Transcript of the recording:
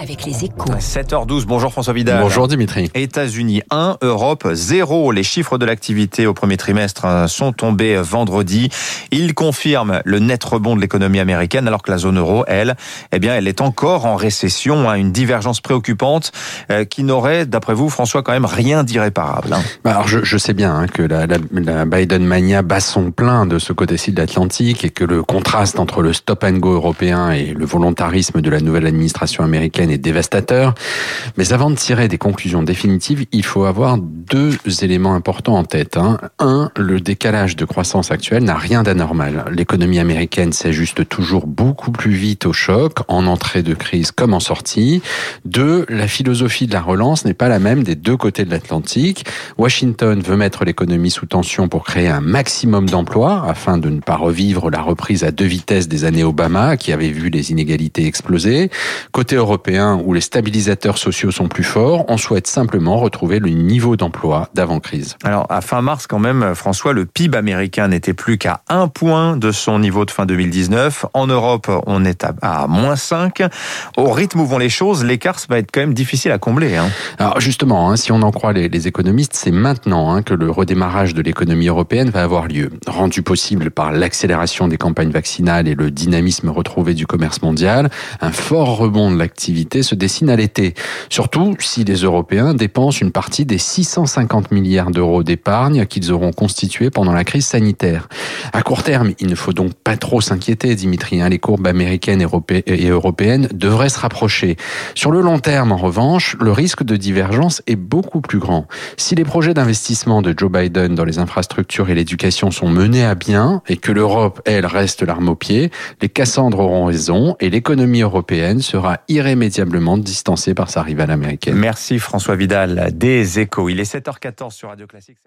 avec les échos. 7h12, bonjour François Vidal. Bonjour Dimitri. États-Unis 1, Europe 0. Les chiffres de l'activité au premier trimestre hein, sont tombés vendredi. Ils confirment le net rebond de l'économie américaine alors que la zone euro, elle, eh bien, elle est encore en récession, hein, une divergence préoccupante euh, qui n'aurait, d'après vous, François, quand même rien d'irréparable. Hein. Bah, alors je, je, sais bien hein, que la, la, la, Biden mania bat son plein de ce côté-ci de l'Atlantique et que le contraste entre le stop and go européen et le volontarisme de la nouvelle administration américaine est dévastateur. Mais avant de tirer des conclusions définitives, il faut avoir deux éléments importants en tête. Hein. Un, le décalage de croissance actuelle n'a rien d'anormal. L'économie américaine s'ajuste toujours beaucoup plus vite au choc, en entrée de crise comme en sortie. Deux, la philosophie de la relance n'est pas la même des deux côtés de l'Atlantique. Washington veut mettre l'économie sous tension pour créer un maximum d'emplois afin de ne pas revivre la reprise à deux vitesses des années Obama qui avait vu les inégalités exploser. Côté européen, où les stabilisateurs sociaux sont plus forts, on souhaite simplement retrouver le niveau d'emploi d'avant-crise. Alors, à fin mars, quand même, François, le PIB américain n'était plus qu'à un point de son niveau de fin 2019. En Europe, on est à, moins 5. Au rythme où vont les choses, l'écart va être quand même difficile à combler. Hein. Alors, justement, hein, si on en croit les, les économistes, c'est maintenant hein, que le redémarrage de l'économie européenne va avoir lieu. Rendu possible par l'accélération des campagnes vaccinales et le dynamisme retrouvé du commerce mondial, un fort rebond de l'activité se dessine à l'été. Surtout si les Européens dépensent une partie des 650 milliards d'euros d'épargne qu'ils auront constitués pendant la crise sanitaire. À court terme, il ne faut donc pas trop s'inquiéter, Dimitri. Hein. Les courbes américaines et européennes devraient se rapprocher. Sur le long terme, en revanche, le risque de divergence est beaucoup plus grand. Si les projets d'investissement de Joe Biden dans les infrastructures et l'éducation sont menés à bien et que l'Europe, elle, reste l'arme au pied, les Cassandres auront raison et l'économie européenne sera irrémédiablement distancé par sa rivale américaine. Merci François Vidal des Échos. Il est 7h14 sur Radio Classique.